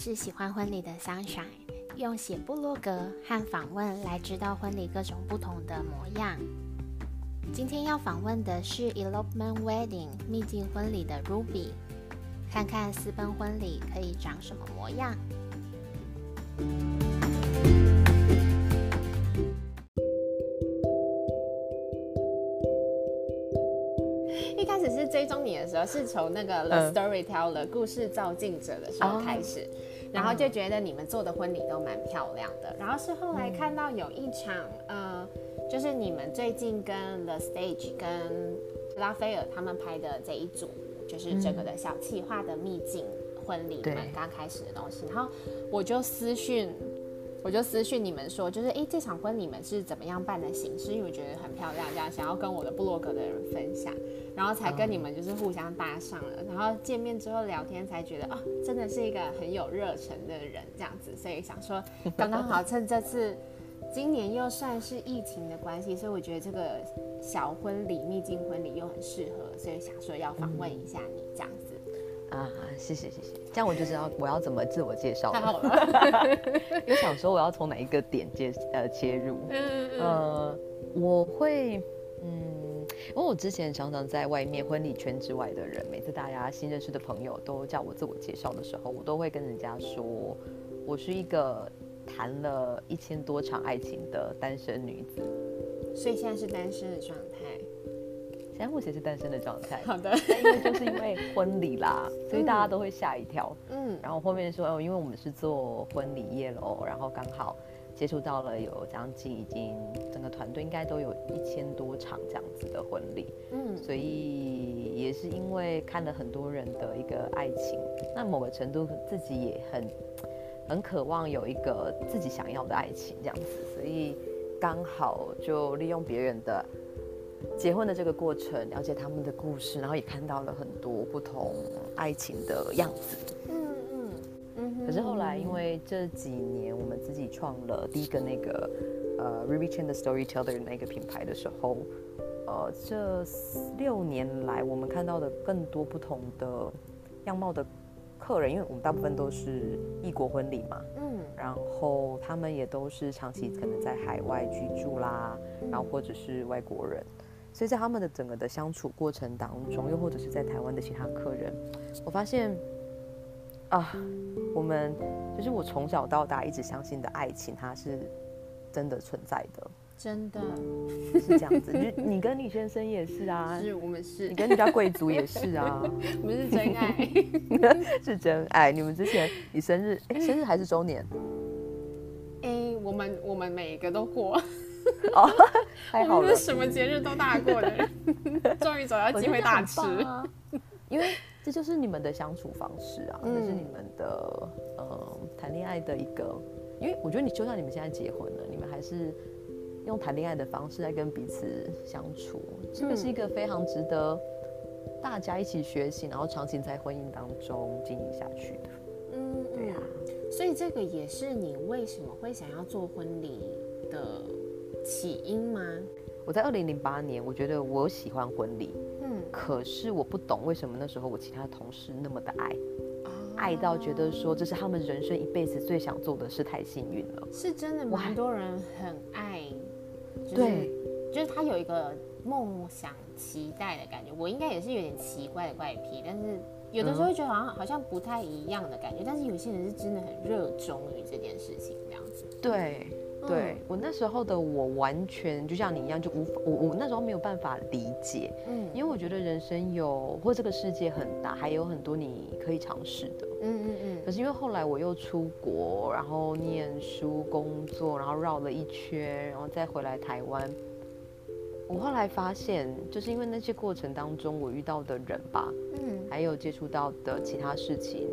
是喜欢婚礼的 Sunshine，用写部落格和访问来知道婚礼各种不同的模样。今天要访问的是 Elopement Wedding 秘境婚礼的 Ruby，看看私奔婚礼可以长什么模样。一开始是追踪你的时候，是从那个 The Storyteller 故事造镜者的时候开始，然后就觉得你们做的婚礼都蛮漂亮的。然后是后来看到有一场，呃，就是你们最近跟 The Stage 跟拉斐尔他们拍的这一组，就是整个的小企划的秘境婚礼，你们刚开始的东西。然后我就私讯。我就私讯你们说，就是哎，这场婚礼你们是怎么样办的形式？因为我觉得很漂亮，这样想要跟我的部落格的人分享，然后才跟你们就是互相搭上了。然后见面之后聊天，才觉得啊，真的是一个很有热忱的人这样子。所以想说，刚刚好趁这次今年又算是疫情的关系，所以我觉得这个小婚礼、秘境婚礼又很适合，所以想说要访问一下你这样子。啊，谢谢谢谢，这样我就知道我要怎么自我介绍太好了，因为想说我要从哪一个点接呃切入，嗯呃，我会嗯，因为我之前常常在外面婚礼圈之外的人，每次大家新认识的朋友都叫我自我介绍的时候，我都会跟人家说，我是一个谈了一千多场爱情的单身女子，所以现在是单身的状态。现在目前是单身的状态。好的，因为就是因为婚礼啦，所以大家都会吓一跳。嗯，然后后面说哦，因为我们是做婚礼业喽，然后刚好接触到了有将近已经整个团队应该都有一千多场这样子的婚礼。嗯，所以也是因为看了很多人的一个爱情，那某个程度自己也很很渴望有一个自己想要的爱情这样子，所以刚好就利用别人的。结婚的这个过程，了解他们的故事，然后也看到了很多不同爱情的样子。嗯可是后来，因为这几年我们自己创了第一个那个呃 Ruby Chen 的 Storyteller 那个品牌的时候，呃，这六年来我们看到的更多不同的样貌的客人，因为我们大部分都是异国婚礼嘛。嗯。然后他们也都是长期可能在海外居住啦，然后或者是外国人。所以在他们的整个的相处过程当中，又或者是在台湾的其他客人，我发现啊，我们就是我从小到大一直相信的爱情，它是真的存在的，真的是这样子。你你跟李先生也是啊，是我们是，你跟你家贵族也是啊，我们是真爱，是真爱。你们之前你生日，哎，生日还是周年？哎，我们我们每个都过。哦，太好了！什么节日都大过的，终于找到机会大吃。因为这就是你们的相处方式啊，这是你们的呃谈恋爱的一个。因为我觉得你就算你们现在结婚了，你们还是用谈恋爱的方式在跟彼此相处，这个是一个非常值得大家一起学习，然后长期在婚姻当中经营下去的。嗯，对啊。所以这个也是你为什么会想要做婚礼的。起因吗？我在二零零八年，我觉得我喜欢婚礼，嗯，可是我不懂为什么那时候我其他同事那么的爱，爱到觉得说这是他们人生一辈子最想做的事，太幸运了。是真的，蛮多人很爱，对，就是他有一个梦想、期待的感觉。我应该也是有点奇怪的怪癖，但是有的时候会觉得好像好像不太一样的感觉。但是有些人是真的很热衷于这件事情，这样子。对。对我那时候的我完全就像你一样，就无法我我那时候没有办法理解，嗯，因为我觉得人生有或这个世界很大，还有很多你可以尝试的，嗯嗯嗯。可是因为后来我又出国，然后念书、工作，然后绕了一圈，然后再回来台湾，我后来发现，就是因为那些过程当中我遇到的人吧，嗯，还有接触到的其他事情。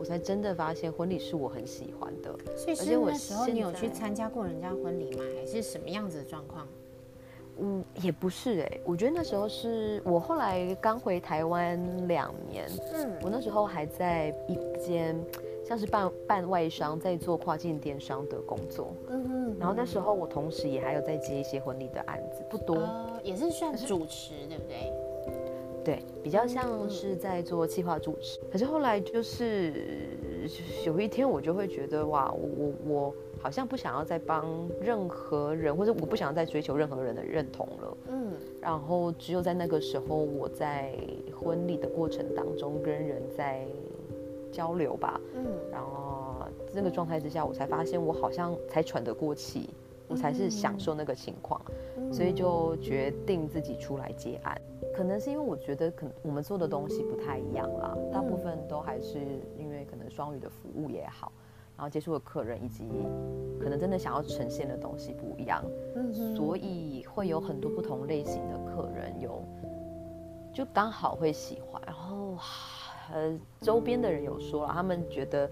我才真的发现婚礼是我很喜欢的，所以是那时候你有去参加过人家婚礼吗？还是什么样子的状况？嗯，也不是哎，我觉得那时候是我后来刚回台湾两年，嗯，我那时候还在一间像是办办外商，在做跨境电商的工作，嗯嗯，然后那时候我同时也还有在接一些婚礼的案子，不多，也是算主持，对不对？对，比较像是在做企划主持。可是后来就是有一天，我就会觉得哇，我我我好像不想要再帮任何人，或者我不想要再追求任何人的认同了。嗯，然后只有在那个时候，我在婚礼的过程当中跟人在交流吧。嗯，然后那个状态之下，我才发现我好像才喘得过气。我才是享受那个情况，所以就决定自己出来接案。可能是因为我觉得，可能我们做的东西不太一样啦，大部分都还是因为可能双语的服务也好，然后接触的客人以及可能真的想要呈现的东西不一样，所以会有很多不同类型的客人有，就刚好会喜欢。然后呃，周边的人有说了，他们觉得。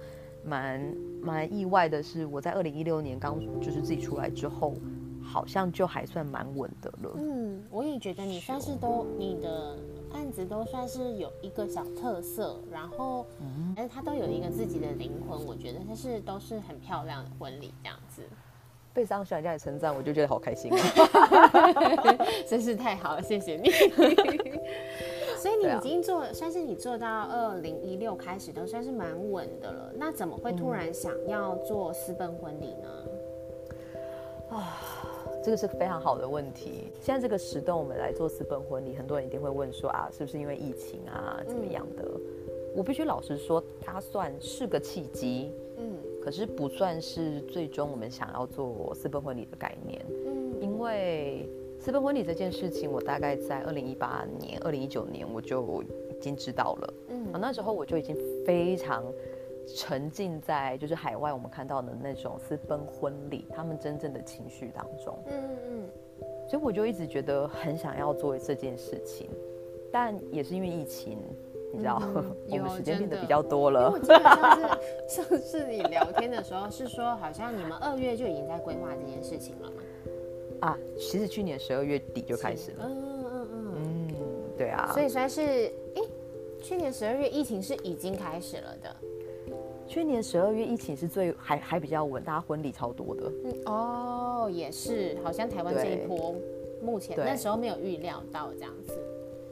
蛮蛮意外的是，我在二零一六年刚就是自己出来之后，好像就还算蛮稳的了。嗯，我也觉得你算是都你的案子都算是有一个小特色，然后，但是它都有一个自己的灵魂。我觉得它是都是很漂亮的婚礼这样子。被商学家的称赞，我就觉得好开心，真是太好了，谢谢你。你已经做，算是你做到二零一六开始都算是蛮稳的了。那怎么会突然想要做私奔婚礼呢？啊，这个是非常好的问题。现在这个时段我们来做私奔婚礼，很多人一定会问说啊，是不是因为疫情啊，怎么样的？我必须老实说，它算是个契机，嗯，可是不算是最终我们想要做私奔婚礼的概念，嗯，因为。私奔婚礼这件事情，我大概在二零一八年、二零一九年我就已经知道了。嗯，那时候我就已经非常沉浸在就是海外我们看到的那种私奔婚礼，他们真正的情绪当中。嗯嗯嗯。所以我就一直觉得很想要做这件事情，但也是因为疫情，你知道，我们时间变得比较多了。我记得上次上次你聊天的时候是说，好像你们二月就已经在规划这件事情了吗？啊，其实去年十二月底就开始了。嗯嗯嗯嗯，对啊。所以算是，哎，去年十二月疫情是已经开始了的。去年十二月疫情是最还还比较稳，大家婚礼超多的。嗯哦，也是，好像台湾这一波目前那时候没有预料到这样子。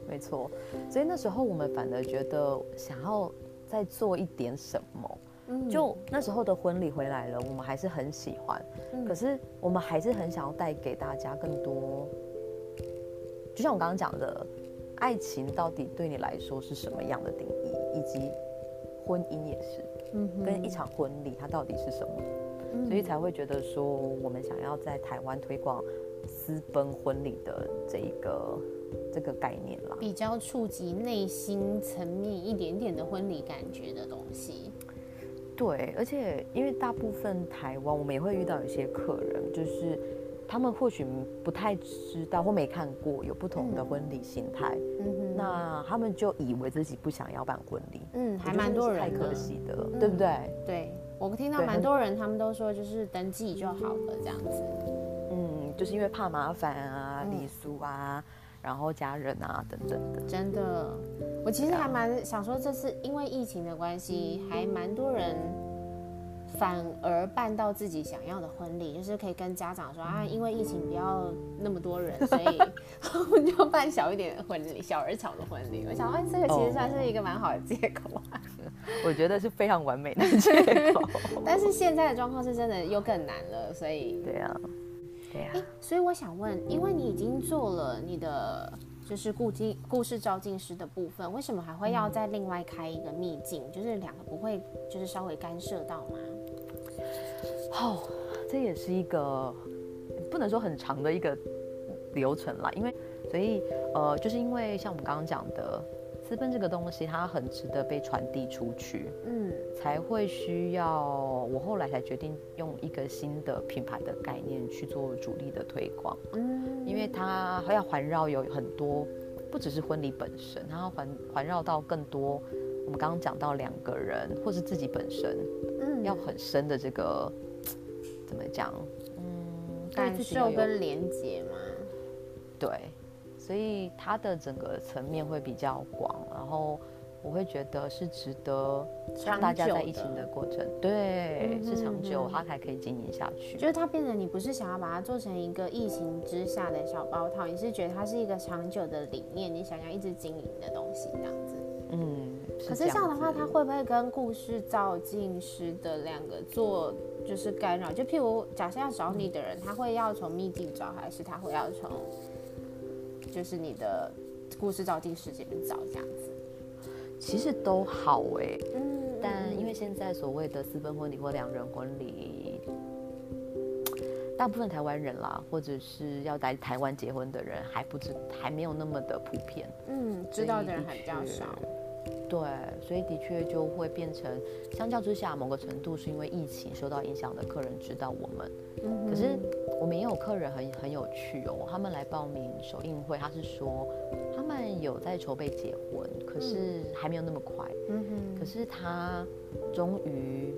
没错，所以那时候我们反而觉得想要再做一点什么。就那时候的婚礼回来了，我们还是很喜欢，可是我们还是很想要带给大家更多。就像我刚刚讲的，爱情到底对你来说是什么样的定义，以及婚姻也是，嗯，跟一场婚礼它到底是什么，所以才会觉得说，我们想要在台湾推广私奔婚礼的这一个这个概念啦，比较触及内心层面一点点的婚礼感觉的东西。对，而且因为大部分台湾，我们也会遇到一些客人，就是他们或许不太知道或没看过有不同的婚礼形态，嗯哼，那他们就以为自己不想要办婚礼，嗯，还蛮多人太可惜的，对不对？对，我听到蛮多人，他们都说就是登记就好了这样子，嗯，就是因为怕麻烦啊，礼俗啊。然后家人啊等等的，真的，我其实还蛮想说，这次因为疫情的关系，还蛮多人反而办到自己想要的婚礼，就是可以跟家长说啊，因为疫情不要那么多人，所以 我们就办小一点的婚礼，小而巧的婚礼。我想，哎，这个其实算是一个蛮好的借口啊。我觉得是非常完美的借口。但是现在的状况是真的又更难了，所以对啊。哎，所以我想问，因为你已经做了你的就是故境故事照镜师的部分，为什么还会要再另外开一个秘境？就是两个不会就是稍微干涉到吗？哦，这也是一个不能说很长的一个流程啦，因为所以呃，就是因为像我们刚刚讲的。私奔这个东西，它很值得被传递出去，嗯，才会需要我后来才决定用一个新的品牌的概念去做主力的推广，嗯，因为它要环绕有很多，不只是婚礼本身，它要环环绕到更多，我们刚刚讲到两个人或是自己本身，嗯，要很深的这个怎么讲，嗯，感受跟连接嘛，对。所以它的整个层面会比较广，然后我会觉得是值得让大家在疫情的过程，对，是长久，它才可以经营下去。就是它变成你不是想要把它做成一个疫情之下的小包套，你是觉得它是一个长久的理念，你想要一直经营的东西这样子。嗯，可是这样的话，它会不会跟故事照镜师的两个做就是干扰？就譬如假设要找你的人，他会要从秘境找，还是他会要从就是你的故事照镜师这边找这样子？其实都好哎，嗯，但因为现在所谓的私奔婚礼或两人婚礼，大部分台湾人啦，或者是要在台湾结婚的人还不知还没有那么的普遍，嗯，知道的人还比较少。对，所以的确就会变成，相较之下，某个程度是因为疫情受到影响的客人知道我们，可是我们也有客人很很有趣哦，他们来报名首映会，他是说他们有在筹备结婚，可是还没有那么快，嗯哼，可是他终于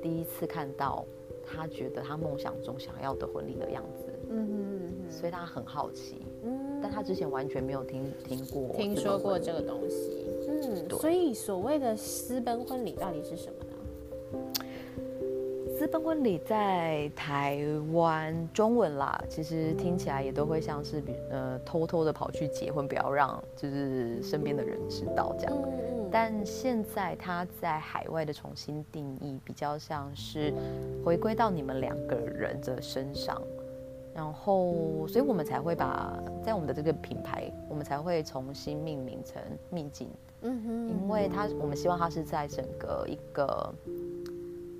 第一次看到他觉得他梦想中想要的婚礼的样子，所以他很好奇，嗯，但他之前完全没有听听过听说过这个东西。嗯，所以所谓的私奔婚礼到底是什么呢？私奔婚礼在台湾中文啦，其实听起来也都会像是比呃偷偷的跑去结婚，不要让就是身边的人知道这样。但现在他在海外的重新定义，比较像是回归到你们两个人的身上。然后，所以我们才会把在我们的这个品牌，我们才会重新命名成秘境。嗯哼，因为它，我们希望它是在整个一个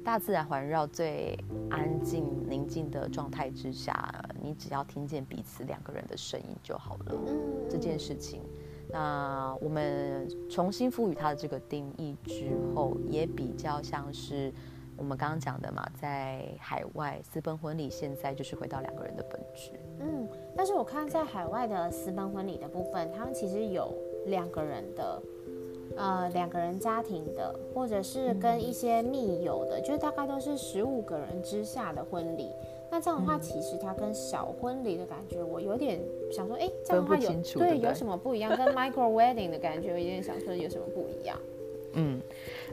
大自然环绕、最安静宁静的状态之下，你只要听见彼此两个人的声音就好了。嗯，这件事情，那我们重新赋予它的这个定义之后，也比较像是。我们刚刚讲的嘛，在海外私奔婚礼，现在就是回到两个人的本质。嗯，但是我看在海外的私奔婚礼的部分，他们其实有两个人的，呃，两个人家庭的，或者是跟一些密友的，就是大概都是十五个人之下的婚礼。那这样的话，其实它跟小婚礼的感觉，我有点想说，哎，这样的话有对有什么不一样？跟 micro wedding 的感觉，我有点想说有什么不一样？嗯。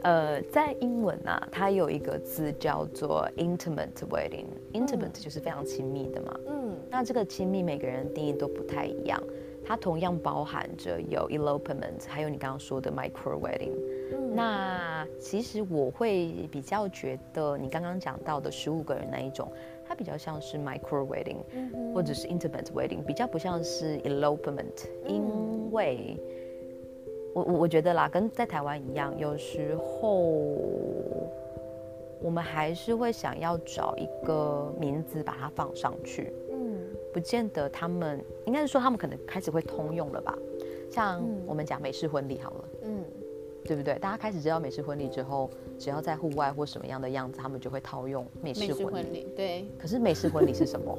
呃，在英文啊，它有一个字叫做 intimate wedding。intimate 就是非常亲密的嘛。嗯。那这个亲密，每个人定义都不太一样。它同样包含着有 elopement，还有你刚刚说的 micro wedding。嗯。那其实我会比较觉得，你刚刚讲到的十五个人那一种，它比较像是 micro wedding，或者是 intimate wedding，比较不像是 elopement，因为。我我我觉得啦，跟在台湾一样，有时候我们还是会想要找一个名字把它放上去。嗯，不见得他们应该是说他们可能开始会通用了吧？像我们讲美式婚礼好了，嗯，对不对？大家开始知道美式婚礼之后，只要在户外或什么样的样子，他们就会套用美式婚礼。对。可是美式婚礼是什么？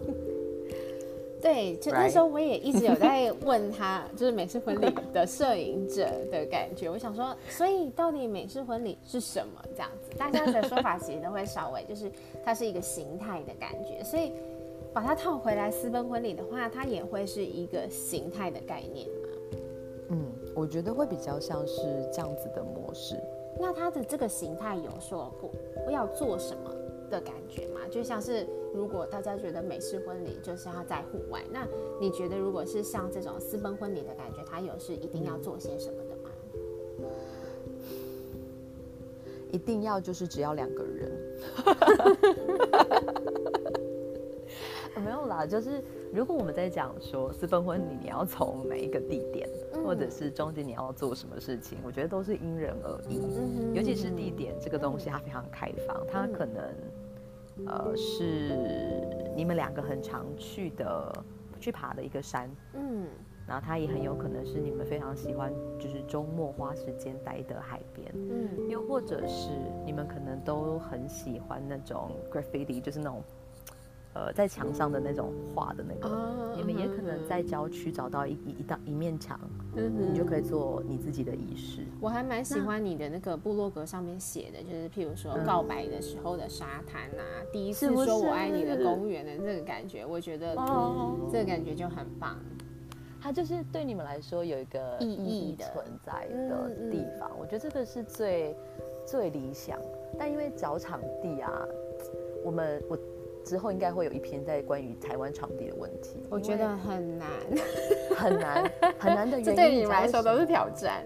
对，就那时候我也一直有在问他，就是美式婚礼的摄影者的感觉。我想说，所以到底美式婚礼是什么？这样子，大家的说法其实都会稍微，就是它是一个形态的感觉。所以把它套回来，私奔婚礼的话，它也会是一个形态的概念嘛？嗯，我觉得会比较像是这样子的模式。那它的这个形态有说过我要做什么的感觉嘛？就像是。如果大家觉得美式婚礼就是要在户外，那你觉得如果是像这种私奔婚礼的感觉，它有是一定要做些什么的吗？一定要就是只要两个人，没有啦，就是如果我们在讲说私奔婚礼，你要从哪一个地点，或者是中间你要做什么事情，我觉得都是因人而异，尤其是地点这个东西，它非常开放，它可能。呃，是你们两个很常去的、去爬的一个山，嗯，然后它也很有可能是你们非常喜欢，就是周末花时间待的海边，嗯，又或者是你们可能都很喜欢那种 graffiti，就是那种。呃，在墙上的那种画的那个，你们也可能在郊区找到一一道一面墙，你就可以做你自己的仪式。我还蛮喜欢你的那个部落格上面写的，就是譬如说告白的时候的沙滩啊，第一次说我爱你的公园的这个感觉，我觉得这个感觉就很棒。它就是对你们来说有一个意义存在的地方。我觉得这个是最最理想。但因为找场地啊，我们我之后应该会有一篇在关于台湾场地的问题。我觉得很难，很难，很难的 原因，对你来说都是挑战。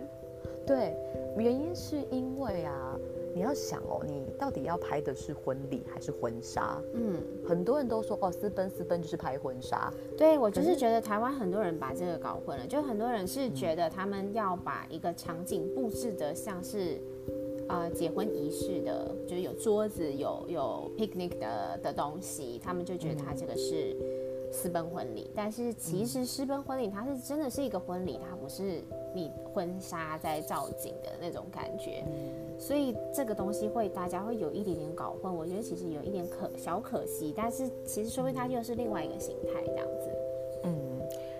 对，原因是因为啊。你要想哦，你到底要拍的是婚礼还是婚纱？嗯，很多人都说哦，私奔私奔就是拍婚纱。对我就是觉得台湾很多人把这个搞混了，就很多人是觉得他们要把一个场景布置的像是呃结婚仪式的，就是有桌子有有 picnic 的的东西，他们就觉得他这个是。私奔婚礼，但是其实私奔婚礼它是真的是一个婚礼，它不是你婚纱在造景的那种感觉，所以这个东西会大家会有一点点搞混。我觉得其实有一点可小可惜，但是其实说明它又是另外一个形态这样子。嗯，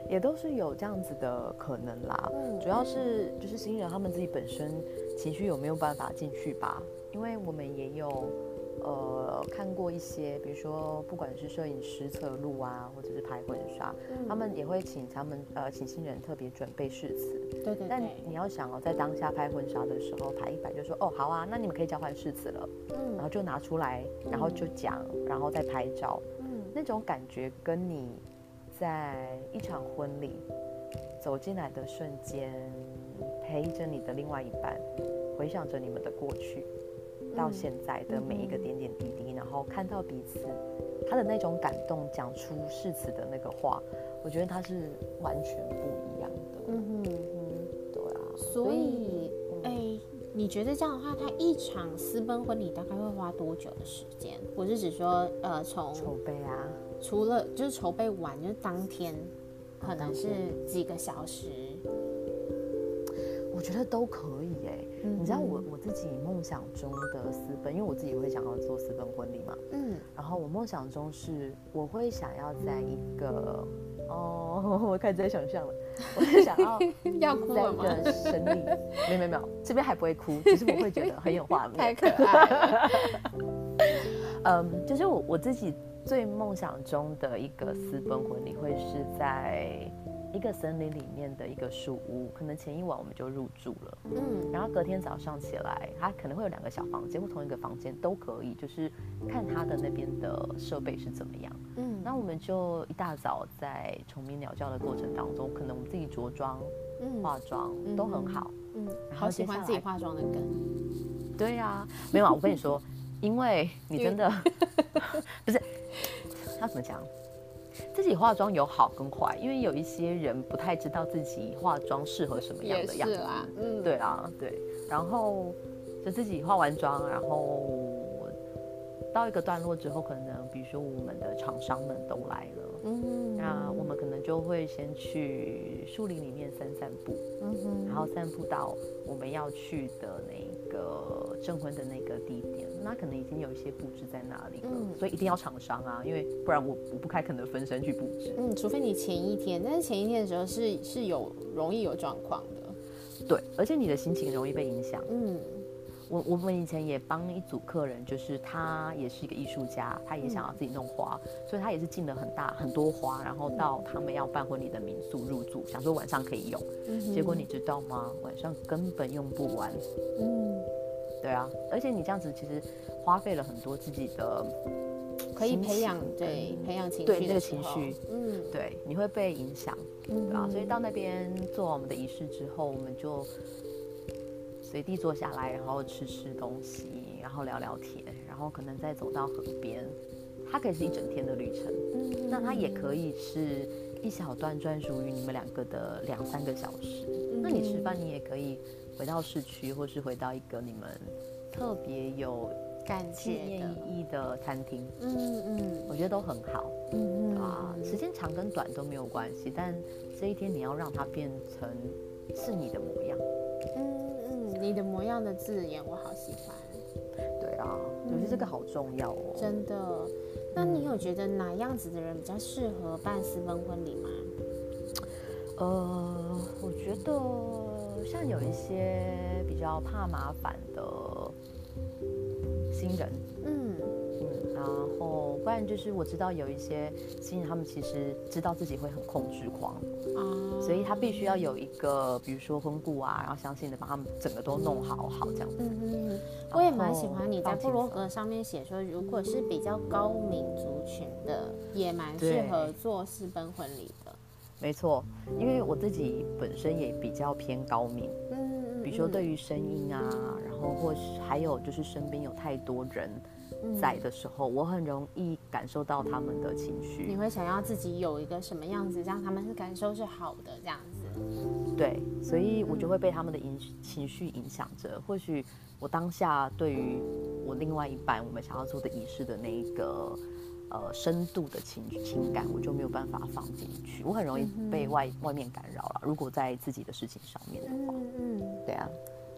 也都是有这样子的可能啦。嗯，主要是就是新人他们自己本身情绪有没有办法进去吧？因为我们也有。呃，看过一些，比如说不管是摄影师测录啊，或者是拍婚纱，他们也会请他们呃请新人特别准备誓词。对对。但你要想哦，在当下拍婚纱的时候，排一摆就说哦好啊，那你们可以交换誓词了。嗯。然后就拿出来，然后就讲，然后再拍照。嗯。那种感觉跟你在一场婚礼走进来的瞬间，陪着你的另外一半，回想着你们的过去。到现在的每一个点点滴滴，然后看到彼此他的那种感动，讲出誓词的那个话，我觉得他是完全不一样的。嗯哼哼，对啊。所以，哎，你觉得这样的话，他一场私奔婚礼大概会花多久的时间？我是指说，呃，从筹备啊，除了就是筹备完，就是当天，可能是几个小时。我觉得都可以哎，你知道我我自己梦想中的私奔，因为我自己会想要做私奔婚礼嘛，嗯，然后我梦想中是我会想要在一个 哦，我开始在想象了，我是想要要哭了吗？没有没有没有，这边还不会哭，只是我会觉得很有画面，太可爱。嗯，就是我我自己最梦想中的一个私奔婚礼会是在。一个森林里面的一个树屋，可能前一晚我们就入住了，嗯，然后隔天早上起来，它可能会有两个小房间或同一个房间都可以，就是看它的那边的设备是怎么样，嗯，那我们就一大早在虫鸣鸟叫的过程当中，可能我们自己着装、化妆都很好，嗯，好喜欢自己化妆的梗，对呀，没有啊，我跟你说，因为你真的 不是，他怎么讲？自己化妆有好跟坏，因为有一些人不太知道自己化妆适合什么样的样子。嗯，对啊，对。然后就自己化完妆，然后到一个段落之后，可能比如说我们的厂商们都来了，嗯，那我们可能就会先去树林里面散散步，嗯哼，然后散步到我们要去的那个证婚的那个地点。那可能已经有一些布置在那里了，所以一定要厂商啊，因为不然我我不开可能分身去布置。嗯，除非你前一天，但是前一天的时候是是有容易有状况的。对，而且你的心情容易被影响。嗯，我我们以前也帮一组客人，就是他也是一个艺术家，他也想要自己弄花，所以他也是进了很大很多花，然后到他们要办婚礼的民宿入住，想说晚上可以用。嗯，结果你知道吗？晚上根本用不完。嗯。对啊，而且你这样子其实花费了很多自己的，可以培养对培养情绪对那个情绪，嗯，对，你会被影响，对啊，所以到那边做完我们的仪式之后，我们就随地坐下来，然后吃吃东西，然后聊聊天，然后可能再走到河边，它可以是一整天的旅程，嗯，那它也可以是一小段专属于你们两个的两三个小时，那你吃饭你也可以。回到市区，或是回到一个你们特别有纪念意义的餐厅，嗯嗯，我觉得都很好，嗯嗯啊，时间长跟短都没有关系，但这一天你要让它变成是你的模样，你的模样的字眼我好喜欢，对啊，我觉得这个好重要哦，真的。那你有觉得哪样子的人比较适合办私奔婚礼吗？呃，我觉得。像有一些比较怕麻烦的新人，后不然就是我知道有一些新人，他们其实知道自己会很控制狂啊，所以他必须要有一个，比如说婚顾啊，然后相信的把他们整个都弄好好这样子。嗯嗯，我也蛮喜欢你在布罗格上面写说，如果是比较高民族群的，也蛮适合做私奔婚礼的。没错，因为我自己本身也比较偏高敏，嗯，比如说对于声音啊，然后或是还有就是身边有太多人在的时候，我很容易感受到他们的情绪。你会想要自己有一个什么样子，让他们是感受是好的这样子？对，所以我就会被他们的影情绪影响着。或许我当下对于我另外一半我们想要做的仪式的那一个。呃，深度的情情感，我就没有办法放进去，我很容易被外外面干扰了。如果在自己的事情上面的话，嗯嗯，对啊，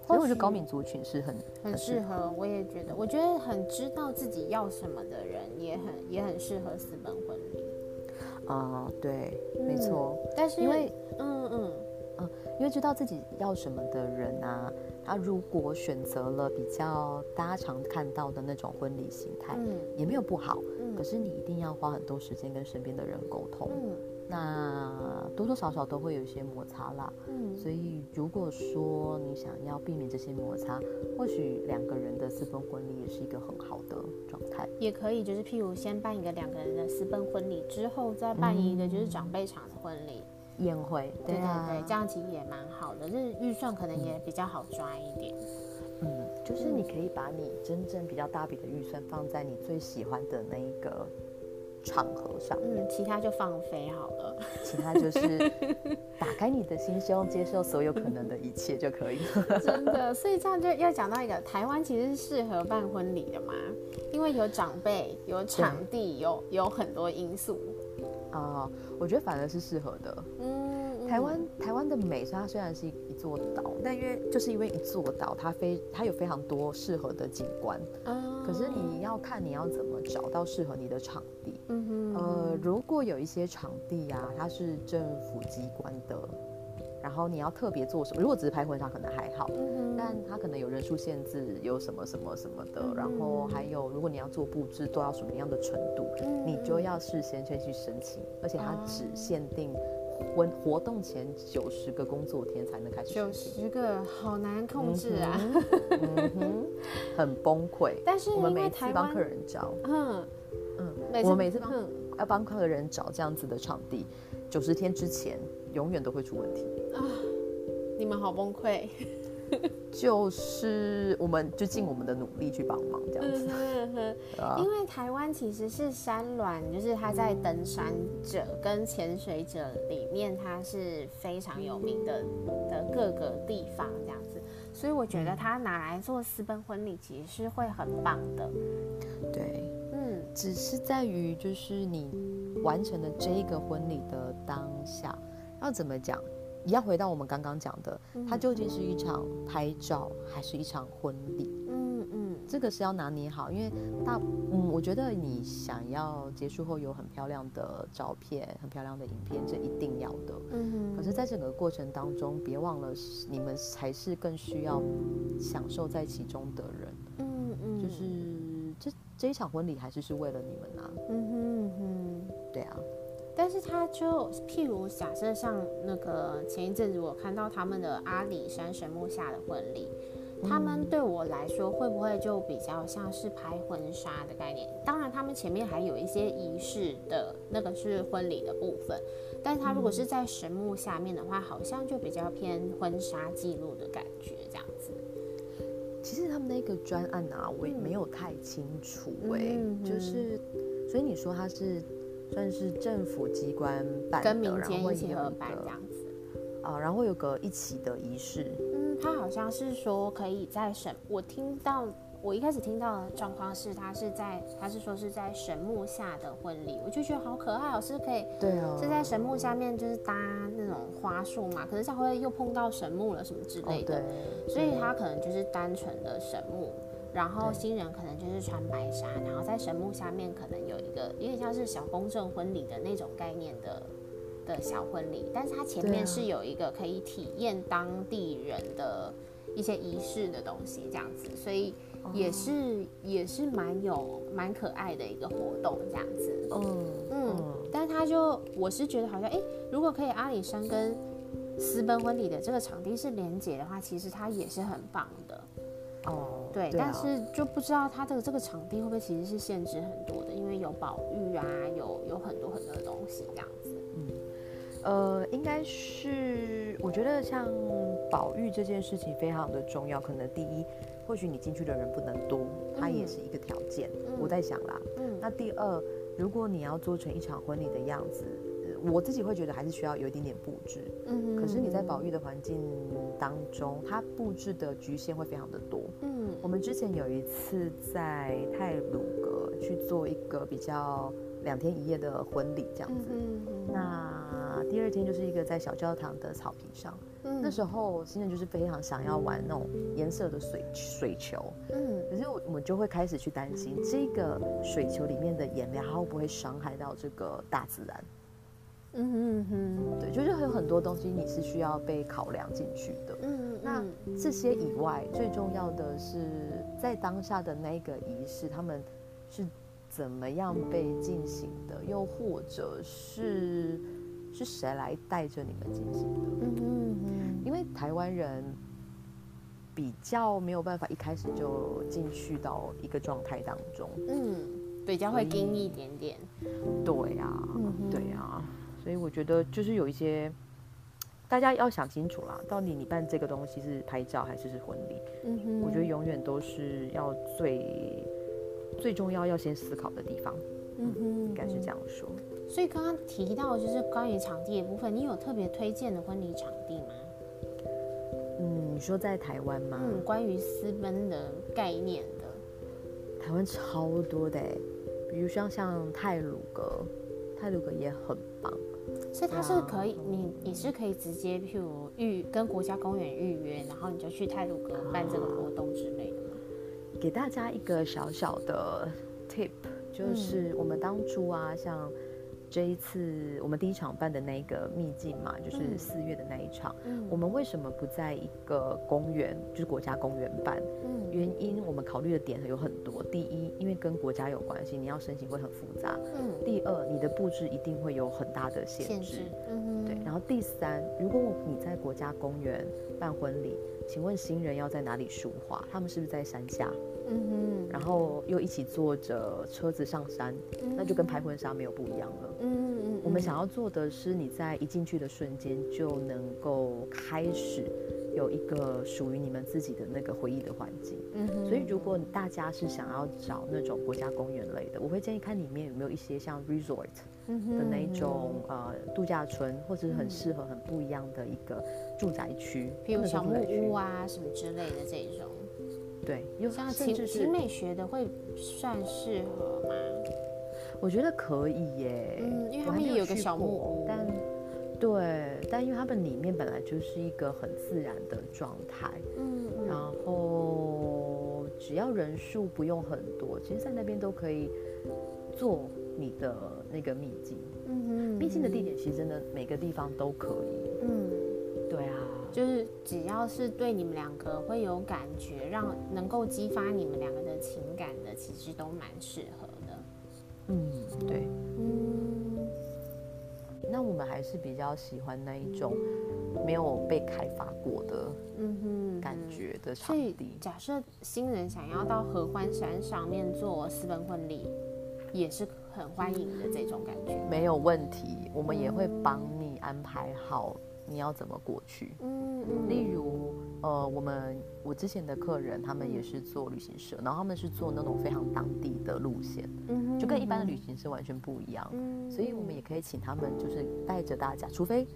所以我觉得高敏族群是很很适合。我也觉得，我觉得很知道自己要什么的人，也很也很适合私奔婚礼。啊，对，没错。但是因为，嗯嗯嗯，因为知道自己要什么的人啊。他如果选择了比较大家常看到的那种婚礼形态，嗯，也没有不好，嗯，可是你一定要花很多时间跟身边的人沟通，嗯，那多多少少都会有一些摩擦啦，嗯，所以如果说你想要避免这些摩擦，或许两个人的私奔婚礼也是一个很好的状态，也可以就是譬如先办一个两个人的私奔婚礼，之后再办一个就是长辈场的婚礼。宴会，对对对，这样其实也蛮好的，就是预算可能也比较好抓一点。嗯，就是你可以把你真正比较大笔的预算放在你最喜欢的那一个场合上，嗯，其他就放飞好了，其他就是 打开你的心胸，接受所有可能的一切就可以了。真的，所以这样就要讲到一个，台湾其实是适合办婚礼的嘛，因为有长辈，有场地，有有很多因素。啊，我觉得反而是适合的。嗯，台湾台湾的美，它虽然是一一座岛，但因为就是因为一座岛，它非它有非常多适合的景观。嗯，可是你要看你要怎么找到适合你的场地。嗯哼，呃，如果有一些场地啊，它是政府机关的。然后你要特别做什么？如果只是拍婚纱，可能还好，但它可能有人数限制，有什么什么什么的。然后还有，如果你要做布置，都要什么样的程度，你就要事先先去申请。而且它只限定婚活动前九十个工作天才能开始。九十个好难控制啊，很崩溃。但是我们每次帮客人找，嗯嗯，我们每次帮要帮客人找这样子的场地，九十天之前。永远都会出问题啊！你们好崩溃，就是我们就尽我们的努力去帮忙这样子。因为台湾其实是山峦，就是它在登山者跟潜水者里面，它是非常有名的的各个地方这样子，所以我觉得它拿来做私奔婚礼，其实是会很棒的。对，嗯，只是在于就是你完成了这一个婚礼的当下。要怎么讲？你要回到我们刚刚讲的，它究竟是一场拍照，还是一场婚礼？嗯嗯，这个是要拿捏好，因为大嗯，我觉得你想要结束后有很漂亮的照片、很漂亮的影片，这一定要的。嗯可是，在整个过程当中，别忘了你们才是更需要享受在其中的人。嗯嗯，就是这这一场婚礼还是是为了你们啊。嗯哼哼，对啊。但是他就譬如假设像那个前一阵子我看到他们的阿里山神木下的婚礼，他们对我来说会不会就比较像是拍婚纱的概念？当然他们前面还有一些仪式的那个是婚礼的部分，但是他如果是在神木下面的话，好像就比较偏婚纱记录的感觉这样子。其实他们那个专案啊，我也没有太清楚哎，就是所以你说他是。算是政府机关办的，跟民间一起合办这样子啊，然后有个一起的仪式。嗯，他好像是说可以在神，我听到我一开始听到的状况是，他是在他是说是在神木下的婚礼，我就觉得好可爱哦，是可以对哦，是在神木下面就是搭那种花束嘛，可是这样会又碰到神木了什么之类的，所以他可能就是单纯的神木。然后新人可能就是穿白纱，然后在神木下面可能有一个有点像是小公正婚礼的那种概念的的小婚礼，但是它前面是有一个可以体验当地人的一些仪式的东西这样子，所以也是也是蛮有蛮可爱的一个活动这样子。嗯嗯，但是他就我是觉得好像哎，如果可以阿里山跟私奔婚礼的这个场地是连接的话，其实它也是很棒的。哦，对，但是就不知道它的这个场地会不会其实是限制很多的，因为有保育啊，有有很多很多的东西这样子。嗯，呃，应该是我觉得像保育这件事情非常的重要。可能第一，或许你进去的人不能多，它也是一个条件。我在想啦，嗯，那第二，如果你要做成一场婚礼的样子。我自己会觉得还是需要有一点点布置，嗯，可是你在保育的环境当中，它布置的局限会非常的多，嗯，我们之前有一次在泰鲁阁去做一个比较两天一夜的婚礼这样子，嗯，那第二天就是一个在小教堂的草坪上，嗯，那时候新人就是非常想要玩那种颜色的水水球，嗯，可是我们就会开始去担心这个水球里面的颜料它会不会伤害到这个大自然。嗯哼哼，对，就是有很多东西你是需要被考量进去的。嗯，那这些以外，最重要的是在当下的那个仪式，他们是怎么样被进行的，又或者是是谁来带着你们进行的？嗯哼哼，因为台湾人比较没有办法一开始就进去到一个状态当中。嗯，比较会盯一点点。对呀，对呀。所以我觉得就是有一些，大家要想清楚啦，到底你办这个东西是拍照还是是婚礼？嗯哼，我觉得永远都是要最最重要要先思考的地方。嗯哼，应该是这样说。所以刚刚提到就是关于场地的部分，你有特别推荐的婚礼场地吗？嗯，你说在台湾吗？嗯，关于私奔的概念的，台湾超多的，比如像像泰鲁阁，泰鲁格也很棒。所以它是可以，你你是可以直接，譬如预跟国家公园预约，然后你就去泰鲁格办这个活动之类的吗？给大家一个小小的 tip，就是我们当初啊，像。这一次我们第一场办的那个秘境嘛，就是四月的那一场。嗯，我们为什么不在一个公园，就是国家公园办？嗯，原因我们考虑的点有很多。第一，因为跟国家有关系，你要申请会很复杂。嗯。第二，你的布置一定会有很大的限制。嗯对。然后第三，如果你在国家公园办婚礼，请问新人要在哪里梳化？他们是不是在山下？嗯哼，然后又一起坐着车子上山，那就跟拍婚纱没有不一样了。嗯嗯，我们想要做的是，你在一进去的瞬间就能够开始有一个属于你们自己的那个回忆的环境。嗯哼，所以如果大家是想要找那种国家公园类的，我会建议看里面有没有一些像 resort 的那种呃度假村，或者是很适合很不一样的一个住宅区，比如小木屋啊什么之类的这种。对，像情情美学的会算适合吗？我觉得可以耶，嗯，因为他们也有个小木屋，但对，但因为他们里面本来就是一个很自然的状态，嗯，然后只要人数不用很多，其实在那边都可以做你的那个秘境，嗯哼，秘境的地点其实真的每个地方都可以，嗯，对啊。就是只要是对你们两个会有感觉，让能够激发你们两个的情感的，其实都蛮适合的。嗯，对。嗯，那我们还是比较喜欢那一种没有被开发过的，嗯哼，感觉的场地。假设新人想要到合欢山上面做私奔婚礼，也是很欢迎的这种感觉。没有问题，我们也会帮你安排好。你要怎么过去？嗯嗯，例如，呃，我们我之前的客人，他们也是做旅行社，然后他们是做那种非常当地的路线，嗯就跟一般的旅行社完全不一样。嗯，所以我们也可以请他们，就是带着大家，除非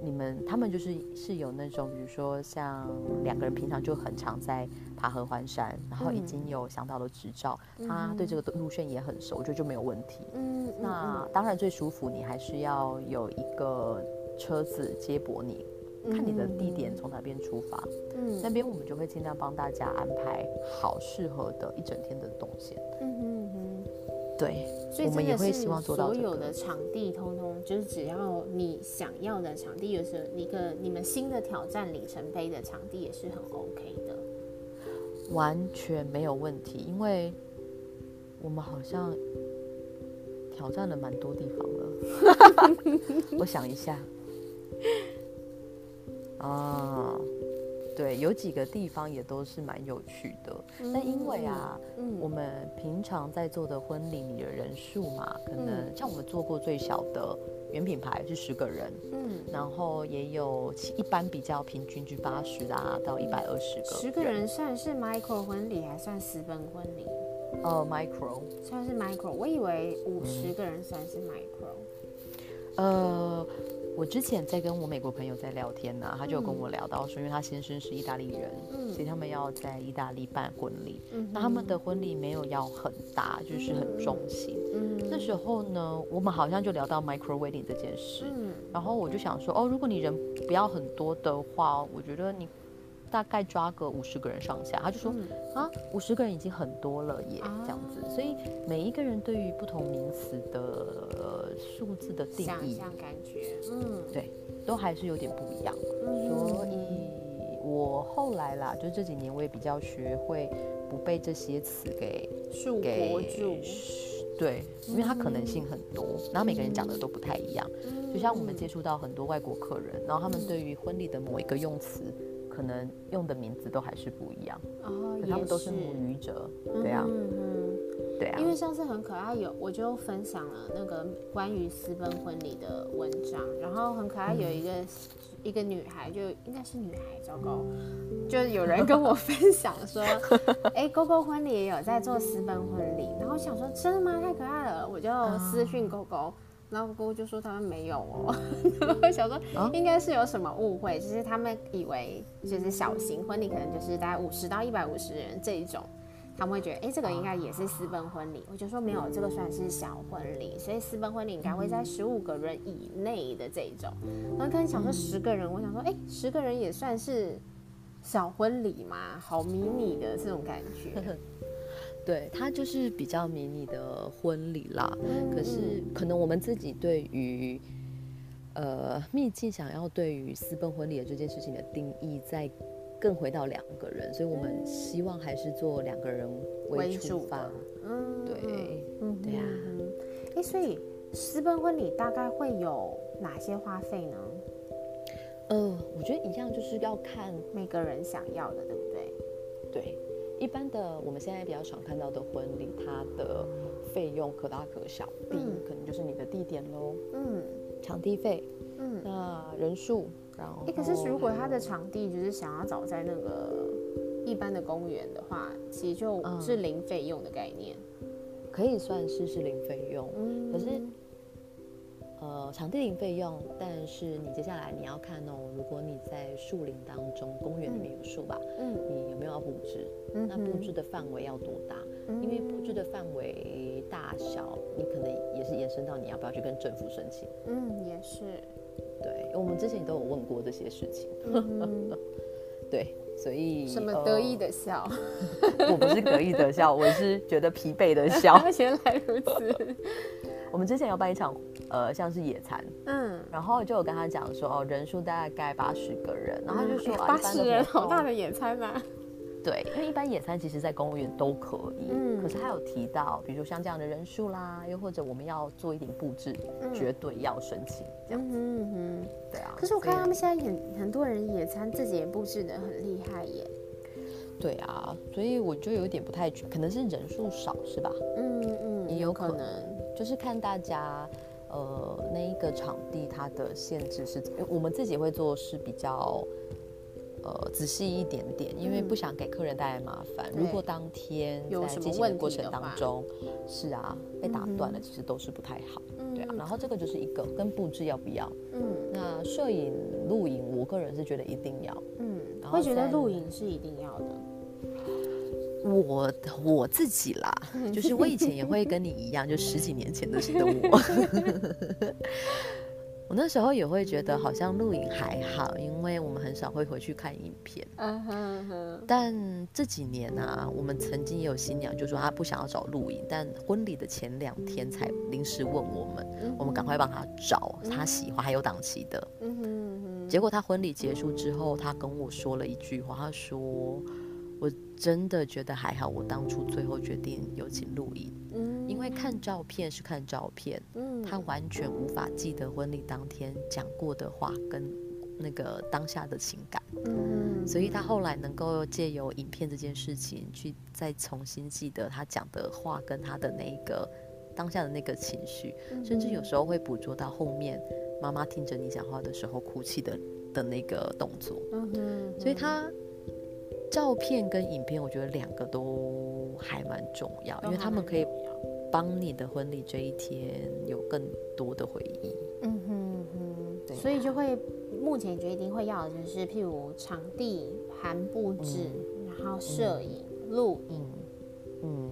你们他们就是是有那种，比如说像两个人平常就很常在爬合欢山，然后已经有向导的执照，他对这个路线也很熟，我觉得就没有问题。嗯，那当然最舒服，你还是要有一个。车子接驳你，看你的地点从哪边出发，嗯，那边我们就会尽量帮大家安排好适合的一整天的动线。嗯嗯嗯，对，所以我们也会希望做到所有的场地通通就是只要你想要的场地，有时候一个你们新的挑战里程碑的场地也是很 OK 的，完全没有问题，因为我们好像挑战了蛮多地方了。我想一下，啊。对，有几个地方也都是蛮有趣的，但因为啊，我们平常在做的婚礼，你的人数嘛，可能像我们做过最小的原品牌是十个人，嗯，然后也有一般比较平均就八十啊到一百二十个。十个人算是 micro 婚礼还算私奔婚礼？呃，micro 算是 micro，我以为五十个人算是 micro。呃。我之前在跟我美国朋友在聊天呢，他就跟我聊到说，因为他先生是意大利人，所以他们要在意大利办婚礼。那他们的婚礼没有要很大，就是很中型。那时候呢，我们好像就聊到 micro wedding 这件事。然后我就想说，哦，如果你人不要很多的话，我觉得你。大概抓个五十个人上下，他就说啊，五十个人已经很多了耶，这样子。所以每一个人对于不同名词的数字的定义，感觉，嗯，对，都还是有点不一样。所以我后来啦，就这几年我也比较学会不被这些词给束缚住，对，因为它可能性很多，然后每个人讲的都不太一样。就像我们接触到很多外国客人，然后他们对于婚礼的某一个用词。可能用的名字都还是不一样哦，他们都是母语者，对啊，对啊。因为上次很可爱，有我就分享了那个关于私奔婚礼的文章，然后很可爱，有一个一个女孩，就应该是女孩，糟糕，就有人跟我 分享说，哎，勾勾婚礼也有在做私奔婚礼，然后想说真的吗？太可爱了，我就私讯勾勾。然后姑姑就说他们没有哦，然后想说应该是有什么误会，就是他们以为就是小型婚礼可能就是大概五十到一百五十人这一种，他们会觉得哎这个应该也是私奔婚礼，我就说没有，这个算是小婚礼，所以私奔婚礼应该会在十五个人以内的这一种。然后刚才想说十个人，我想说哎十个人也算是小婚礼嘛，好迷你的这种感觉。对，它就是比较迷你的婚礼啦。可是可能我们自己对于呃秘境想要对于私奔婚礼的这件事情的定义，在更回到两个人，所以我们希望还是做两个人为出发。嗯，对，嗯，对呀。哎，所以私奔婚礼大概会有哪些花费呢？呃，我觉得一样，就是要看每个人想要的，对不对？对。一般的，我们现在比较常看到的婚礼，它的费用可大可小。第一，可能就是你的地点喽，嗯，场地费，嗯，那人数，然后，可是如果他的场地就是想要找在那个一般的公园的话，其实就是零费用的概念，可以算是是零费用，嗯，可是。呃，场地零费用，但是你接下来你要看哦，如果你在树林当中，公园里面有树吧，嗯，你有没有要布置？那布置的范围要多大？因为布置的范围大小，你可能也是延伸到你要不要去跟政府申请。嗯，也是。对，我们之前都有问过这些事情。对，所以什么得意的笑？我不是得意的笑，我是觉得疲惫的笑。原来如此。我们之前有办一场，呃，像是野餐，嗯，然后就有跟他讲说，哦，人数大概八十个人，然后他就说，八十人好大的野餐啊。对，因为一般野餐其实在公务员都可以，嗯，可是他有提到，比如说像这样的人数啦，又或者我们要做一点布置，绝对要申请这样子，嗯哼，对啊。可是我看他们现在很很多人野餐自己也布置的很厉害耶。对啊，所以我就有点不太，可能是人数少是吧？嗯嗯，也有可能。就是看大家，呃，那一个场地它的限制是，我们自己会做是比较，呃，仔细一点点，因为不想给客人带来麻烦。如果当天在进行的过程当中，是啊，被打断了，其实都是不太好。对啊，然后这个就是一个跟布置要不要？嗯，那摄影、录影，我个人是觉得一定要。嗯，会觉得录影是一定要的。我我自己啦，就是我以前也会跟你一样，就十几年前的的我，我那时候也会觉得好像录影还好，因为我们很少会回去看影片。但这几年啊，我们曾经也有新娘就说她不想要找录影，但婚礼的前两天才临时问我们，我们赶快帮她找她喜欢还有档期的。结果她婚礼结束之后，她跟我说了一句话，她说：“我真的觉得还好，我当初最后决定有请录影。”因为看照片是看照片，嗯，他完全无法记得婚礼当天讲过的话跟那个当下的情感，嗯，所以他后来能够借由影片这件事情去再重新记得他讲的话跟他的那个当下的那个情绪，甚至有时候会捕捉到后面妈妈听着你讲话的时候哭泣的的那个动作，嗯。哼，所以他照片跟影片，我觉得两个都还蛮重要，因为他们可以。帮你的婚礼这一天有更多的回忆。嗯哼哼，对，所以就会目前决定会要的就是，譬如场地、含布置，然后摄影、录影，嗯，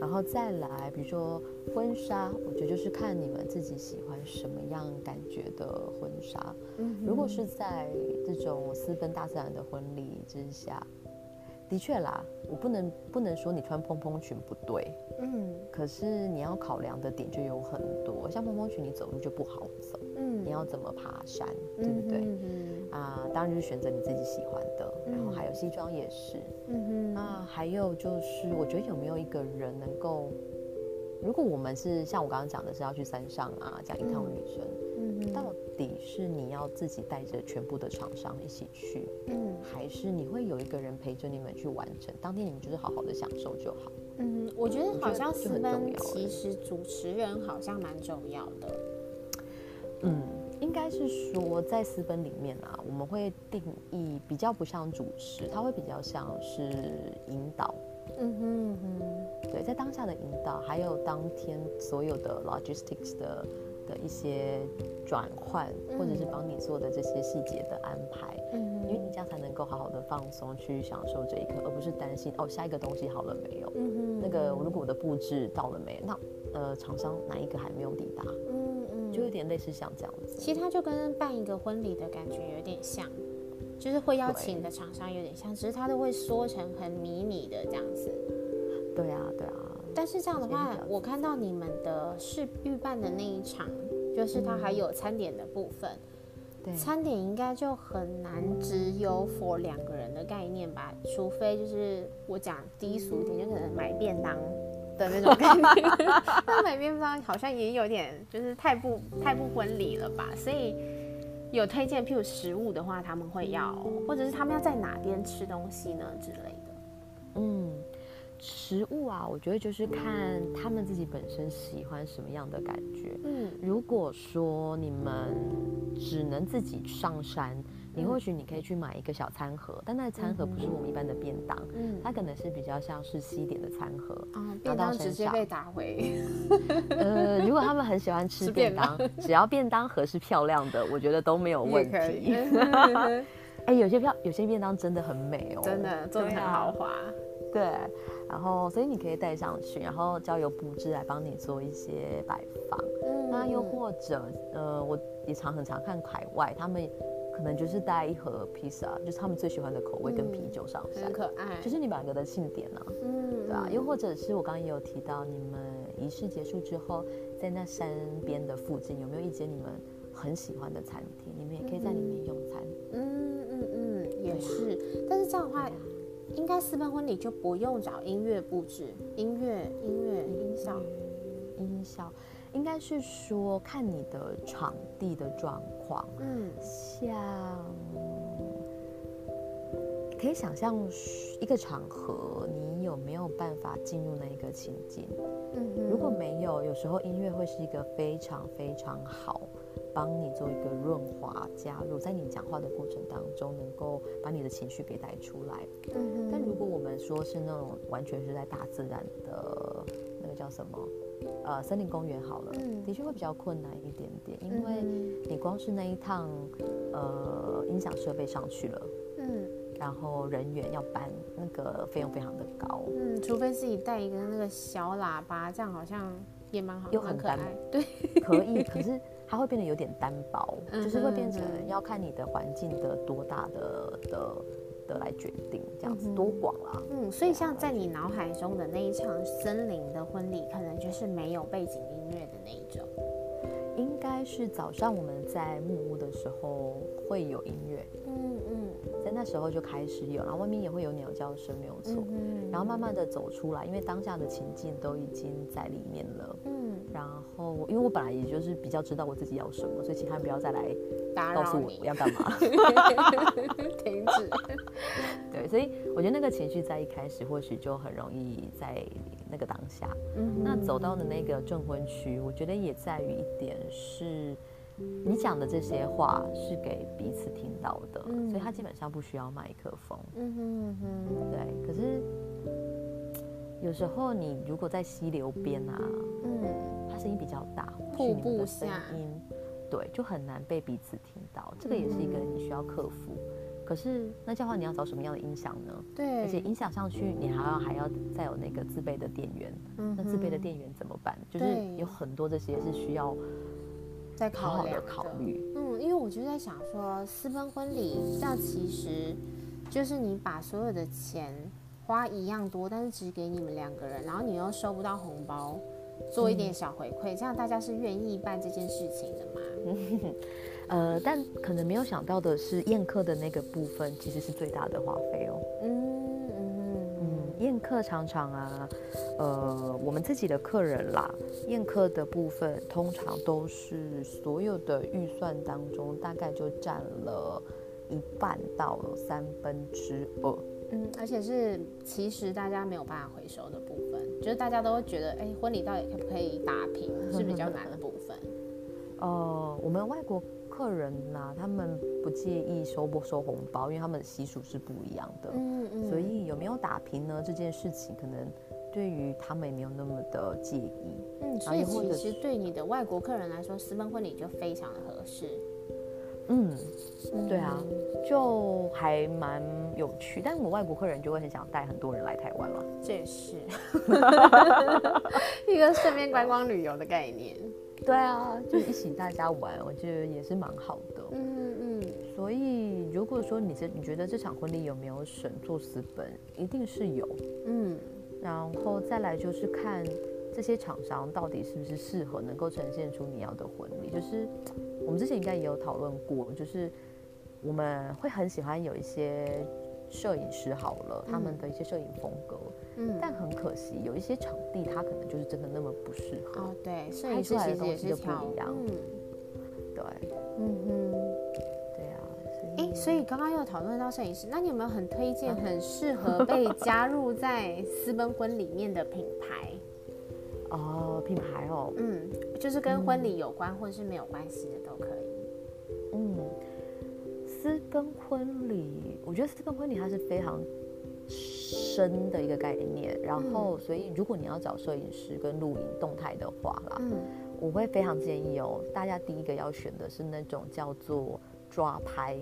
然后再来，比如说婚纱，我觉得就是看你们自己喜欢什么样感觉的婚纱。嗯，如果是在这种私奔大自然的婚礼之下。的确啦，我不能不能说你穿蓬蓬裙不对，嗯，可是你要考量的点就有很多，像蓬蓬裙你走路就不好走，嗯，你要怎么爬山，对不对？嗯啊，当然就是选择你自己喜欢的，然后还有西装也是，嗯哼，啊，还有就是我觉得有没有一个人能够，如果我们是像我刚刚讲的是要去山上啊，讲一趟旅程，嗯，到底是你要自己带着全部的厂商一起去，嗯。还是你会有一个人陪着你们去完成，当天你们就是好好的享受就好。嗯，我觉得好像私奔其实主持人好像蛮重要的。嗯，应该是说在私奔里面啊，我们会定义比较不像主持，它会比较像是引导。嗯哼哼，对，在当下的引导，还有当天所有的 logistics 的。的一些转换，或者是帮你做的这些细节的安排，嗯，因为你这样才能够好好的放松，去享受这一刻，而不是担心哦下一个东西好了没有，嗯哼，那个如果我的布置到了没，那呃厂商哪一个还没有抵达，嗯嗯，就有点类似像这样子。其实它就跟办一个婚礼的感觉有点像，就是会邀请的厂商有点像，只是他都会缩成很迷你的这样子。对啊，对啊。但是这样的话，我看到你们的是预办的那一场，就是它还有餐点的部分。对，餐点应该就很难只有 for 两个人的概念吧？除非就是我讲低俗一点，就可能买便当的那种概念。那买便当好像也有点就是太不太不婚礼了吧？所以有推荐，譬如食物的话，他们会要，或者是他们要在哪边吃东西呢之类的。嗯。食物啊，我觉得就是看他们自己本身喜欢什么样的感觉。嗯，如果说你们只能自己上山，你或许你可以去买一个小餐盒，但那餐盒不是我们一般的便当，嗯，它可能是比较像是西点的餐盒。啊，便当直接被打回。呃，如果他们很喜欢吃便当，只要便当盒是漂亮的，我觉得都没有问题。哎，有些票有些便当真的很美哦，真的做的很豪华。对，然后所以你可以带上去，然后交由布置来帮你做一些摆放。嗯，那又或者，呃，我也常很常看海外，他们可能就是带一盒披萨，就是他们最喜欢的口味跟啤酒上山，很可爱。就是你们两个的庆典呢，嗯，对啊。又或者是我刚刚也有提到，你们仪式结束之后，在那山边的附近有没有一间你们很喜欢的餐厅？你们也可以在里面用餐。嗯嗯嗯，也是。但是这样的话。应该私奔婚礼就不用找音乐布置，音乐、音乐、音效、音效，应该是说看你的场地的状况。嗯，像可以想象一个场合，你有没有办法进入那一个情境？嗯，如果没有，有时候音乐会是一个非常非常好。帮你做一个润滑加入，在你讲话的过程当中，能够把你的情绪给带出来。嗯但如果我们说是那种完全是在大自然的那个叫什么，呃，森林公园好了，的确会比较困难一点点，因为你光是那一趟，呃，音响设备上去了，嗯，然后人员要搬，那个费用非常的高。嗯，除非自己带一个那个小喇叭，这样好像也蛮好，又很可爱。对，可以，可是。它会变得有点单薄，就是会变成要看你的环境的多大的的的来决定，这样子多广啦。嗯，所以像在你脑海中的那一场森林的婚礼，可能就是没有背景音乐的那一种。应该是早上我们在木屋的时候会有音乐，嗯嗯，在那时候就开始有，然后外面也会有鸟叫声，没有错。嗯，然后慢慢的走出来，因为当下的情境都已经在里面了。嗯，然后因为我本来也就是比较知道我自己要什么，所以其他人不要再来告诉我要干嘛。停止。对，所以我觉得那个情绪在一开始或许就很容易在。那个当下，嗯那走到的那个证婚区，我觉得也在于一点是，你讲的这些话是给彼此听到的，所以他基本上不需要麦克风。嗯哼哼，对。可是有时候你如果在溪流边啊，嗯，它声音比较大，瀑布下音，对，就很难被彼此听到。这个也是一个你需要克服。可是那这样的话，你要找什么样的音响呢？对，而且音响上去，你还要还要再有那个自备的电源。嗯，那自备的电源怎么办？就是有很多这些是需要再好的考虑。嗯，因为我就在想说，私奔婚礼这样其实就是你把所有的钱花一样多，但是只给你们两个人，然后你又收不到红包，做一点小回馈，这样大家是愿意办这件事情的嘛？呃，但可能没有想到的是，宴客的那个部分其实是最大的花费哦。嗯嗯嗯，宴客常常啊，呃，我们自己的客人啦，宴客的部分通常都是所有的预算当中大概就占了一半到三分之二。嗯，而且是其实大家没有办法回收的部分，就是大家都会觉得，哎，婚礼到底可不可以打平是比较难的部分。呃，我们外国。客人呐，他们不介意收不收红包，因为他们的习俗是不一样的。嗯嗯。所以有没有打平呢？这件事情可能对于他们也没有那么的介意。嗯，所以其实对你的外国客人来说，私奔婚礼就非常的合适。嗯，对啊，就还蛮有趣。但是我们外国客人就会很想带很多人来台湾了。这也是 一个顺便观光旅游的概念。对啊，就一起大家玩，我觉得也是蛮好的。嗯嗯。所以如果说你这你觉得这场婚礼有没有省做资本，一定是有。嗯。然后再来就是看这些厂商到底是不是适合能够呈现出你要的婚礼。就是我们之前应该也有讨论过，就是我们会很喜欢有一些摄影师好了，他们的一些摄影风格。嗯，但很可惜，有一些场地它可能就是真的那么不适合。哦，对，摄影师其实也是不一样。嗯，对，嗯哼，对啊。哎，所以刚刚又讨论到摄影师，那你有没有很推荐、很适合被加入在私奔婚里面的品牌？哦，品牌哦，嗯，就是跟婚礼有关或者是没有关系的都可以。嗯，私奔婚礼，我觉得私奔婚礼它是非常。深的一个概念，然后所以如果你要找摄影师跟录影动态的话啦，嗯，我会非常建议哦，大家第一个要选的是那种叫做抓拍。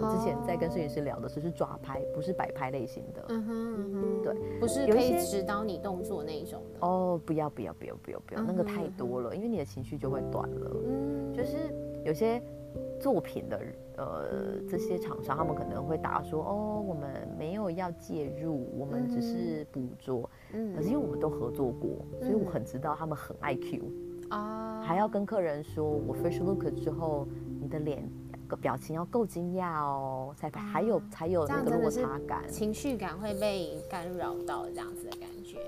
我之前在跟摄影师聊的是是抓拍，不是摆拍类型的。嗯哼嗯哼，对，不是可以指导你动作那一种的。哦，不要不要不要不要不要，那个太多了，因为你的情绪就会断了。嗯，就是有些。作品的呃这些厂商，他们可能会答说哦，我们没有要介入，我们只是捕捉。嗯，可是因为我们都合作过，所以我很知道他们很爱 Q 啊，还要跟客人说，我 fresh look 之后，你的脸个表情要够惊讶哦，才还有才有那个落差感，情绪感会被干扰到这样子的感觉。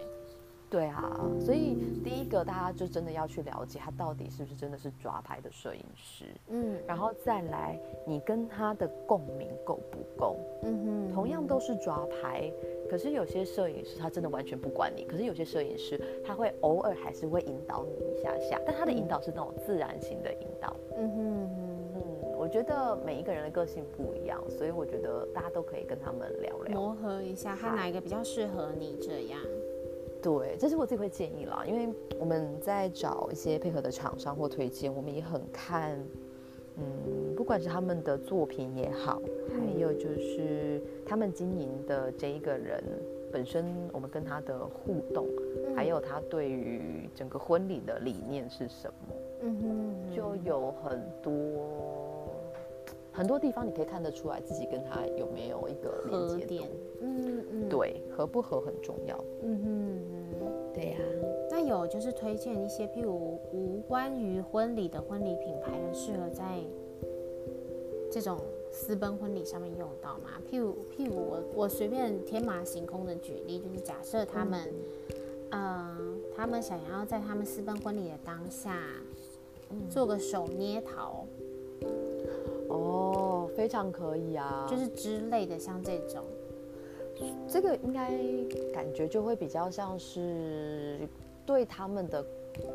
对啊，所以第一个大家就真的要去了解他到底是不是真的是抓拍的摄影师，嗯，然后再来你跟他的共鸣够不够，嗯哼，同样都是抓拍，可是有些摄影师他真的完全不管你，可是有些摄影师他会偶尔还是会引导你一下下，但他的引导是那种自然型的引导，嗯哼嗯，我觉得每一个人的个性不一样，所以我觉得大家都可以跟他们聊聊，磨合一下，看哪一个比较适合你这样。对，这是我自己会建议啦，因为我们在找一些配合的厂商或推荐，我们也很看，嗯，不管是他们的作品也好，还有就是他们经营的这一个人本身，我们跟他的互动，还有他对于整个婚礼的理念是什么。嗯哼，就有很多很多地方你可以看得出来自己跟他有没有一个连接点。嗯嗯，对，合不合很重要。嗯嗯，对呀。那有就是推荐一些，譬如无关于婚礼的婚礼品牌，适合在这种。私奔婚礼上面用到吗？譬如譬如我我随便天马行空的举例，就是假设他们，嗯，他们想要在他们私奔婚礼的当下，做个手捏陶，哦，非常可以啊，就是之类的，像这种，这个应该感觉就会比较像是对他们的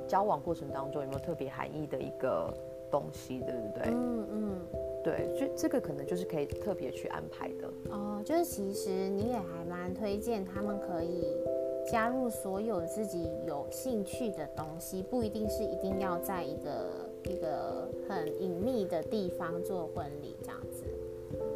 交往过程当中有没有特别含义的一个东西，对不对？嗯嗯。对，就这个可能就是可以特别去安排的哦。就是其实你也还蛮推荐他们可以加入所有自己有兴趣的东西，不一定是一定要在一个一个很隐秘的地方做婚礼这样子。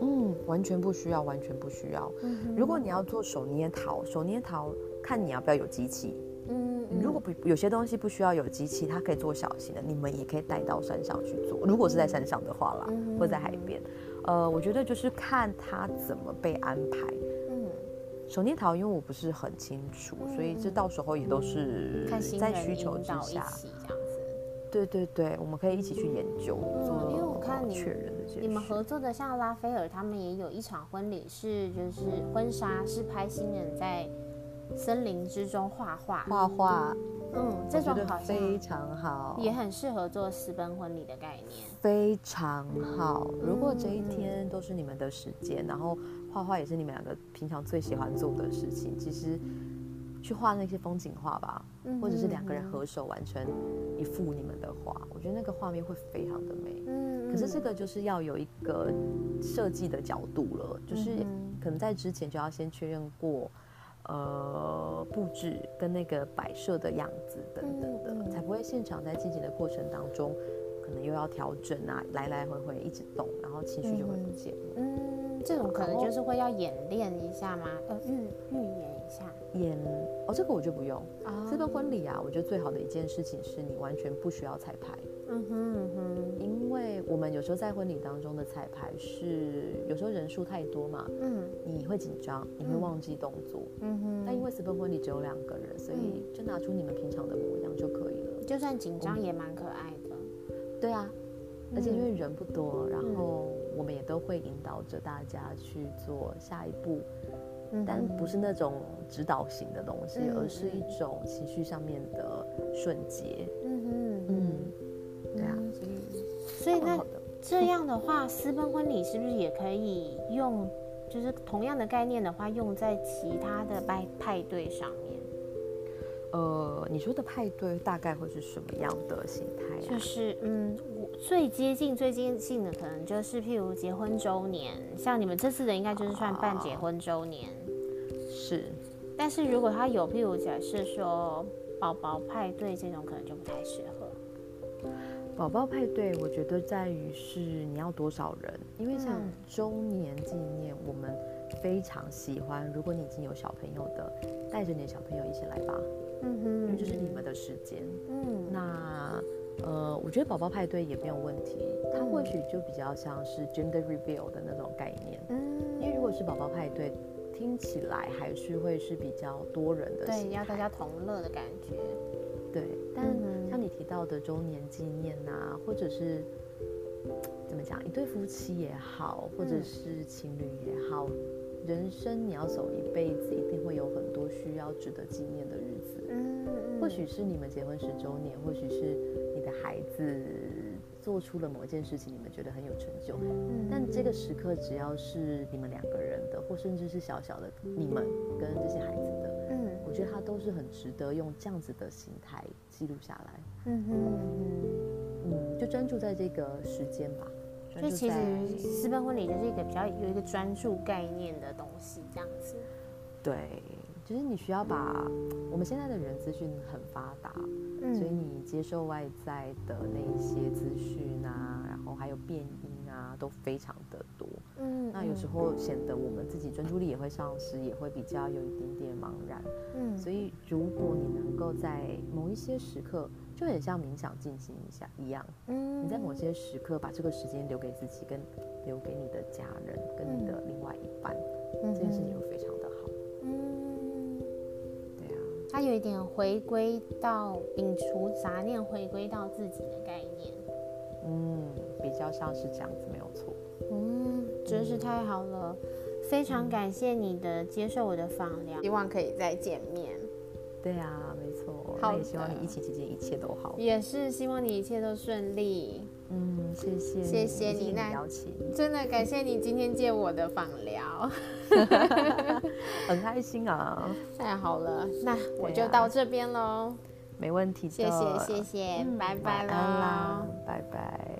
嗯，完全不需要，完全不需要。如果你要做手捏陶，手捏陶看你要不要有机器。嗯，如果不有些东西不需要有机器，它可以做小型的，你们也可以带到山上去做。如果是在山上的话啦，或者在海边，呃，我觉得就是看它怎么被安排。嗯，手捏陶，因为我不是很清楚，所以这到时候也都是在需求之下。对对对，我们可以一起去研究做，因为我看你确认的你们合作的像拉斐尔，他们也有一场婚礼是就是婚纱是拍新人在。森林之中画画，画画，嗯，这种好像非常好，也很适合做私奔婚礼的概念，非常好。如果这一天都是你们的时间，然后画画也是你们两个平常最喜欢做的事情，其实去画那些风景画吧，或者是两个人合手完成一幅你们的画，我觉得那个画面会非常的美。嗯，可是这个就是要有一个设计的角度了，就是可能在之前就要先确认过。呃，布置跟那个摆设的样子等等的，才不会现场在进行的过程当中，可能又要调整啊，来来回回一直动，然后情绪就会不见。嗯，这种可能就是会要演练一下吗？呃，预预演一下。演哦，这个我就不用。这个婚礼啊，我觉得最好的一件事情是你完全不需要彩排。嗯哼哼，因为我们有时候在婚礼当中的彩排是有时候人数太多嘛，嗯，你会紧张，你会忘记动作。嗯哼，但因为私奔婚礼只有两个人，所以就拿出你们平常的模样就可以了。就算紧张也蛮可爱的。对啊，而且因为人不多，然后我们也都会引导着大家去做下一步。但不是那种指导型的东西，而是一种情绪上面的瞬间。嗯嗯，嗯，对啊。所以那 这样的话，私奔婚礼是不是也可以用？就是同样的概念的话，用在其他的派派对上面。呃，你说的派对大概会是什么样的形态？就是嗯，我最接近最接近的可能就是譬如结婚周年，像你们这次的应该就是算办结婚周年。是，但是如果他有，譬如假设说宝宝派对这种，可能就不太适合。宝宝派对，我觉得在于是你要多少人，因为像周年纪念，我们非常喜欢。如果你已经有小朋友的，带着你的小朋友一起来吧。嗯哼，因为这是你们的时间。嗯，那呃，我觉得宝宝派对也没有问题，它或许就比较像是 gender reveal 的那种概念。嗯，因为如果是宝宝派对。听起来还是会是比较多人的，对，要大家同乐的感觉。对，但像你提到的周年纪念呐，或者是怎么讲，一对夫妻也好，或者是情侣也好，人生你要走一辈子，一定会有很多需要值得纪念的日子。嗯嗯，或许是你们结婚十周年，或许是你的孩子。做出了某一件事情，你们觉得很有成就，嗯但这个时刻只要是你们两个人的，或甚至是小小的你们跟这些孩子的，嗯，我觉得它都是很值得用这样子的心态记录下来。嗯哼，嗯，就专注在这个时间吧。所以其实私奔婚礼就是一个比较有一个专注概念的东西，这样子。对，就是你需要把我们现在的人资讯很发达，所以你接受外在的那一些资讯啊，然后还有变音啊，都非常的多。嗯，那有时候显得我们自己专注力也会丧失，也会比较有一点点茫然。嗯，所以如果你能够在某一些时刻，就很像冥想进行一下一样，嗯，你在某些时刻把这个时间留给自己，跟留给你的家人，跟你的另外一半，这件事情会非常的它有一点回归到摒除杂念，回归到自己的概念。嗯，比较像是这样子，没有错。嗯，真是太好了，非常感谢你的接受我的访聊，希望可以再见面。对啊，没错。好，也希望你疫情期间一切都好。也是希望你一切都顺利。嗯，谢谢，谢谢你那邀请，真的感谢你今天借我的访聊，很开心啊。太好了，那我就到这边喽。没问题，谢谢谢谢，拜拜啦，拜拜。